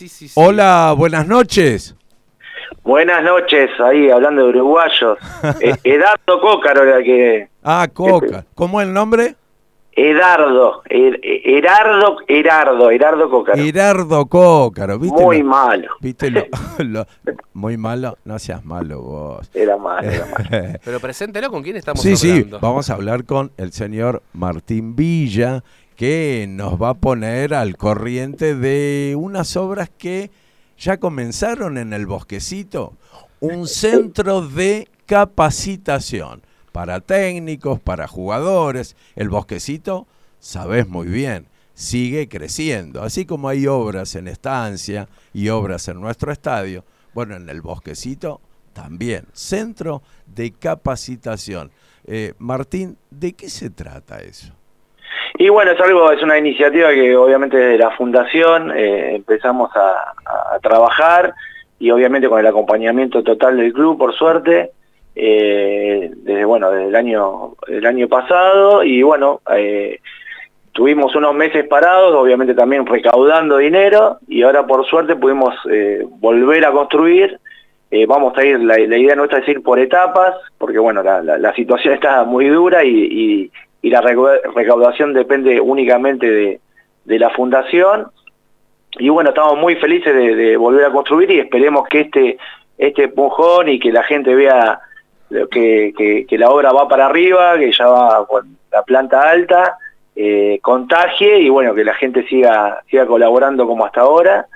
Sí, sí, sí. Hola, buenas noches. Buenas noches, ahí hablando de uruguayos. Eh, Edardo Cócaro era que... Ah, Coca. ¿Cómo es el nombre? Edardo, Er- Herardo, Herardo, Herardo Cócaro. Gerardo Cócaro, ¿viste? Muy lo- malo, ¿Viste lo, lo- muy malo? No seas malo vos. era malo, era malo. Pero preséntelo con quién estamos sí, sí, hablando. vamos a hablar con el señor Martín Villa, que nos va a poner al corriente de unas obras que ya comenzaron en el bosquecito. Un centro de capacitación para técnicos, para jugadores. El bosquecito, sabes muy bien, sigue creciendo. Así como hay obras en estancia y obras en nuestro estadio, bueno, en el bosquecito también. Centro de capacitación. Eh, Martín, ¿de qué se trata eso? Y bueno, es algo, es una iniciativa que obviamente desde la fundación eh, empezamos a, trabajar y obviamente con el acompañamiento total del club, por suerte, eh, desde bueno, desde el año, el año pasado y bueno, eh, tuvimos unos meses parados, obviamente también recaudando dinero y ahora por suerte pudimos eh, volver a construir. Vamos a ir, la, idea nuestra es ir por etapas, porque bueno, la, la- situación está muy dura y- y la recau- recaudación depende únicamente de, la fundación. Y bueno, estamos muy felices de, volver a construir y esperemos que este, este empujón y que la gente vea que, la obra va para arriba, que ya va con la planta alta, eh, contagie y bueno, que la gente siga, siga colaborando como hasta ahora.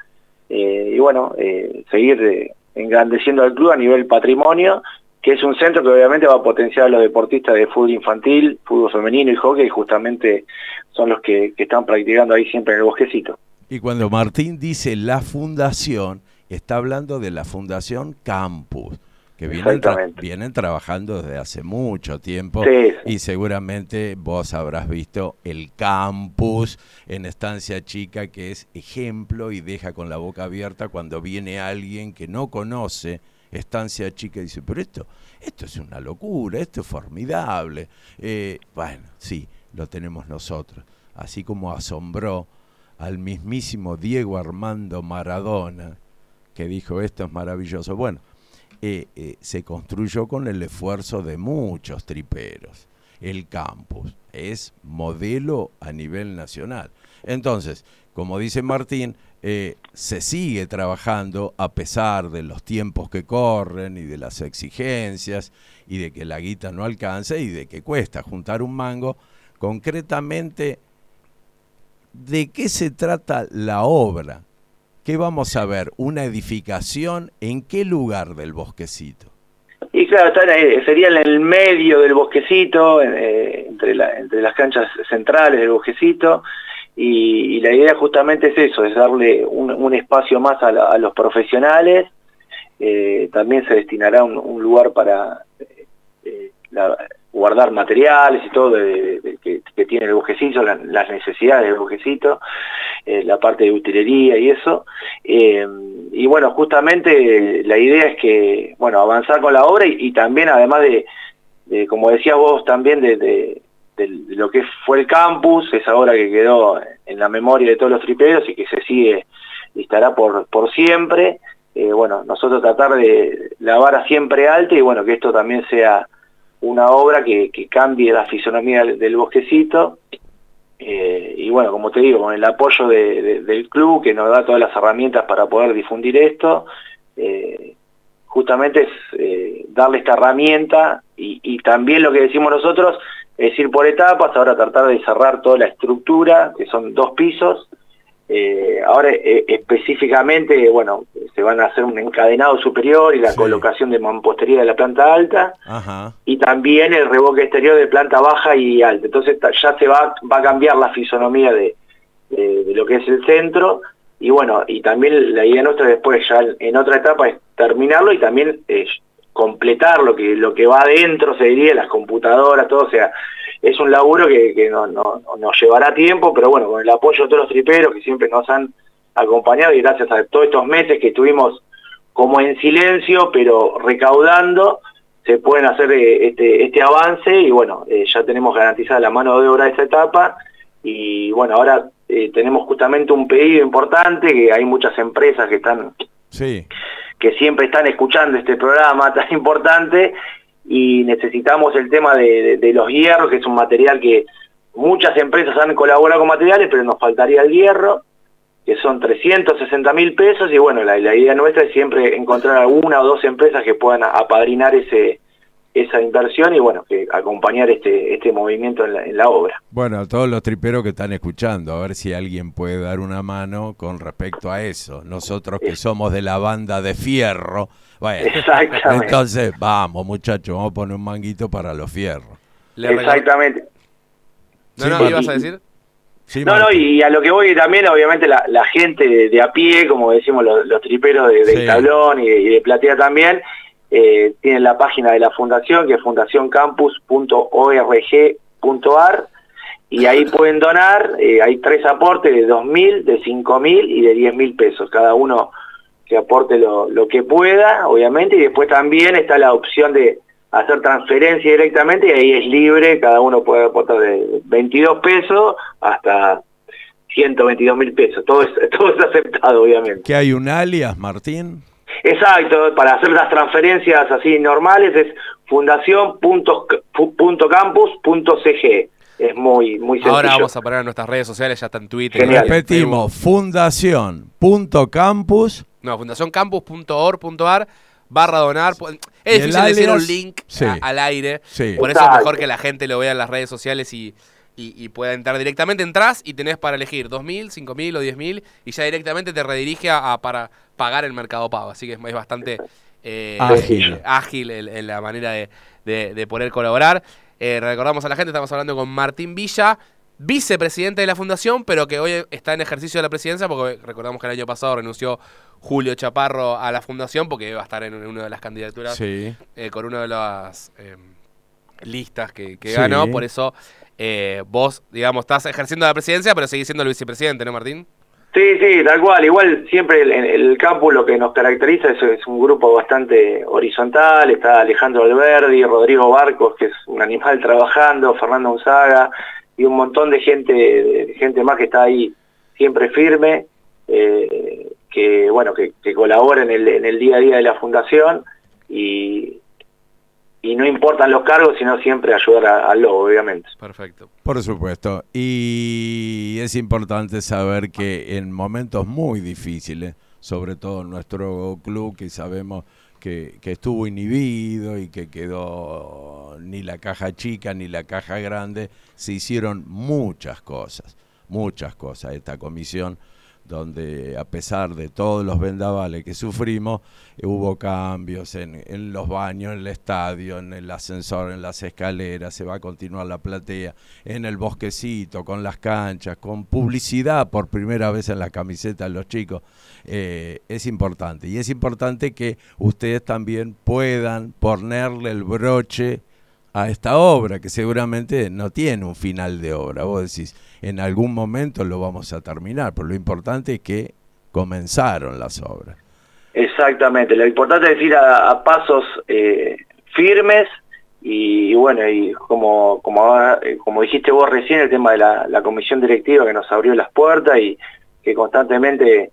Eh, y bueno, eh, seguir engrandeciendo al club a nivel patrimonio, que es un centro que obviamente va a potenciar a los deportistas de fútbol infantil, fútbol femenino y hockey, justamente son los que, que están practicando ahí siempre en el bosquecito. Y cuando Martín dice la fundación, está hablando de la Fundación Campus, que vienen, tra- Exactamente. vienen trabajando desde hace mucho tiempo Sí, y seguramente vos habrás visto el campus en Estancia Chica, que es ejemplo y deja con la boca abierta cuando viene alguien que no conoce Estancia Chica y dice, pero esto, esto es una locura, esto es formidable. Eh, bueno, sí, lo tenemos nosotros. Así como asombró al mismísimo Diego Armando Maradona, que dijo esto es maravilloso. Bueno, eh, eh, se construyó con el esfuerzo de muchos triperos. El campus es modelo a nivel nacional. Entonces, como dice Martín, eh, se sigue trabajando a pesar de los tiempos que corren y de las exigencias y de que la guita no alcanza y de que cuesta juntar un mango. Concretamente, ¿de qué se trata la obra? ¿Qué vamos a ver? ¿Una edificación? ¿En qué lugar del bosquecito? Y claro, eh, sería en el medio del bosquecito, eh, entre, entre las canchas centrales del bosquecito, y, la idea justamente es eso, es darle un, espacio más a, los profesionales, eh, también se destinará un, lugar para eh, eh, guardar materiales y todo de- que, tiene el bosquecito, la- las necesidades del bosquecito, eh, la parte de utilería y eso. Y bueno, justamente la idea es que, bueno, avanzar con la obra y, también además de, como decías vos también, de, de- lo que fue el campus, esa obra que quedó en la memoria de todos los triperos y que se sigue y estará por, por siempre. Eh, bueno, nosotros tratar de la vara siempre alta y bueno, que esto también sea una obra que, que cambie la fisonomía del, bosquecito. Eh, y bueno, como te digo, con el apoyo de- de- del club que nos da todas las herramientas para poder difundir esto, eh, justamente es darle esta herramienta y también lo que decimos nosotros es ir por etapas, ahora tratar de cerrar toda la estructura, que son dos pisos, eh, ahora eh, específicamente, bueno, se van a hacer un encadenado superior y la Sí. colocación de mampostería de la planta alta, Ajá. y también el revoque exterior de planta baja y alta. Entonces ya se va, va a cambiar la fisonomía de, de- de lo que es el centro y bueno, y también la idea nuestra después ya en otra etapa es terminarlo y también eh, completar lo que lo que va adentro, se diría, las computadoras, todo, o sea, es un laburo que, que no, no- no- nos llevará tiempo, pero bueno, con el apoyo de todos los triperos que siempre nos han acompañado y gracias a todos estos meses que estuvimos como en silencio, pero recaudando, se pueden hacer eh, este, este avance y bueno, eh, ya tenemos garantizada la mano de obra de esta etapa y bueno, ahora eh, tenemos justamente un pedido importante, que hay muchas empresas que están sí. Que siempre están escuchando este programa tan importante y necesitamos el tema de, los hierros, que es un material que muchas empresas han colaborado con materiales, pero nos faltaría el hierro, que son 360 mil pesos, y bueno, la, la idea nuestra es siempre encontrar alguna o dos empresas que puedan apadrinar ese, esa inversión y bueno, que acompañar este, este movimiento en la, obra. Bueno, a todos los triperos que están escuchando, a ver si alguien puede dar una mano con respecto a eso. Nosotros que somos de la banda de fierro, bueno, Exactamente. entonces vamos muchachos, vamos a poner un manguito para los fierros. Exactamente. No, no, ¿ibas a decir? no, no, y a lo que voy también, obviamente, la, gente de, a pie, como decimos los, triperos de, tablón y de platea también, eh, tienen la página de la fundación, que es fundacioncampus.org.ar, y ahí pueden donar, eh, hay tres aportes de 2.000, de 5.000 y de 10.000 pesos, cada uno que aporte lo, que pueda, obviamente, y después también está la opción de hacer transferencia directamente, y ahí es libre, cada uno puede aportar de 22 pesos hasta 122 mil pesos, todo es, todo es aceptado, obviamente. ¿Qué hay un alias, Martín? Exacto, para hacer las transferencias así normales es fundación.campus.cg. Es muy, muy sencillo. Ahora vamos a poner en nuestras redes sociales, ya está en Twitter. Repetimos, fundación.campus. No, fundacioncampus.org.ar barra donar. Es difícil decir un link al aire. Por eso es mejor que la gente lo vea en las redes sociales y, y, pueda entrar directamente. Entras y tenés para elegir 2.000, 5.000 o 10.000 y ya directamente te redirige a, para pagar el mercado pago. Así que es, bastante eh, ágil, ágil en, la manera de, de, poder colaborar. Eh, recordamos a la gente, estamos hablando con Martín Villa, vicepresidente de la fundación, pero que hoy está en ejercicio de la presidencia, porque recordamos que el año pasado renunció Julio Chaparro a la fundación, porque va a estar en una de las candidaturas eh, con una de las listas que, ganó. Por eso eh, vos, digamos, estás ejerciendo la presidencia, pero seguís siendo el vicepresidente, ¿no, Martín? Sí, sí, tal cual. Igual siempre el, el campus lo que nos caracteriza es, es, un grupo bastante horizontal. Está Alejandro Alberdi, Rodrigo Barcos, que es un animal trabajando, Fernando Unzaga y un montón de gente, de gente más que está ahí siempre firme, eh, que bueno, que, que colabora en el, en el día a día de la fundación y, y no importan los cargos, sino siempre ayudar al lobo, obviamente. Perfecto. Por supuesto. Y es importante saber que en momentos muy difíciles, sobre todo en nuestro club, que sabemos que, que, estuvo inhibido y que quedó ni la caja chica ni la caja grande, se hicieron muchas cosas, muchas cosas. Esta comisión donde a pesar de todos los vendavales que sufrimos, hubo cambios en, en, los baños, en el estadio, en el ascensor, en las escaleras, se va a continuar la platea, en el bosquecito, con las canchas, con publicidad por primera vez en la camiseta de los chicos. Eh, es importante. Y es importante que ustedes también puedan ponerle el broche a esta obra, que seguramente no tiene un final de obra. Vos decís, en algún momento lo vamos a terminar, pero lo importante es que comenzaron las obras. Exactamente, lo importante es ir a, pasos eh, firmes y, bueno, y como, como, eh, como dijiste vos recién, el tema de la, comisión directiva que nos abrió las puertas y que constantemente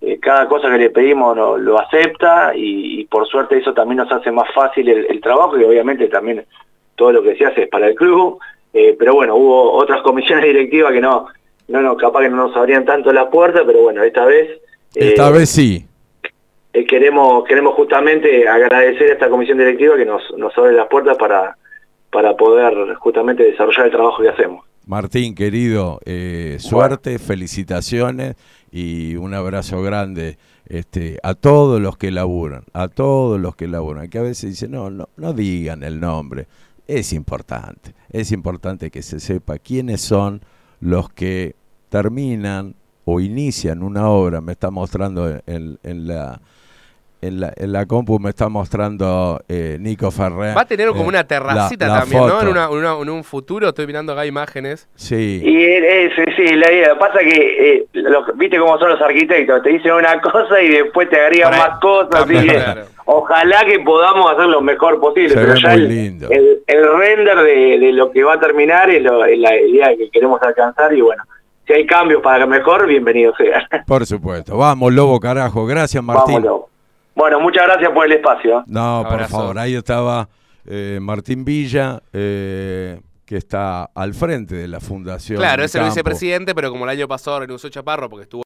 eh, cada cosa que le pedimos lo, acepta y, por suerte eso también nos hace más fácil el trabajo y obviamente también todo lo que se hace es para el club, eh, pero bueno, hubo otras comisiones directivas que no, no, no, capaz que no nos abrían tanto la puerta, pero bueno, esta vez... Esta eh, vez sí. Eh, queremos, queremos justamente agradecer a esta comisión directiva que nos, nos abre las puertas para, para poder justamente desarrollar el trabajo que hacemos. Martín, querido, suerte, felicitaciones y un abrazo grande este, a todos los que laburan, a todos los que laburan, que a veces dicen, no, no, no digan el nombre, es importante, es importante que se sepa quiénes son los que terminan o inician una obra, me está mostrando en, en la en la, en la compu me está mostrando eh, Nico Ferrer. Va a tener como eh, una terracita también, ¿no? En, una, en, un futuro, estoy mirando acá imágenes. Sí. Y es, sí, la idea. Pasa que, eh, viste cómo son los arquitectos, te dicen una cosa y después te agregan más cosas. ojalá que podamos hacer lo mejor posible. pero ya el, El, render de, lo que va a terminar es, la idea que queremos alcanzar y bueno, si hay cambios para mejor, bienvenido sea. Por supuesto. Vamos, Lobo, carajo. Gracias, Martín. Vamos, Lobo. Bueno, muchas gracias por el espacio. ¿eh? No, por favor. Ahí estaba eh, Martín Villa. Eh, que está al frente de la fundación. Claro, es el vicepresidente, pero como el año pasado renunció Chaparro porque estuvo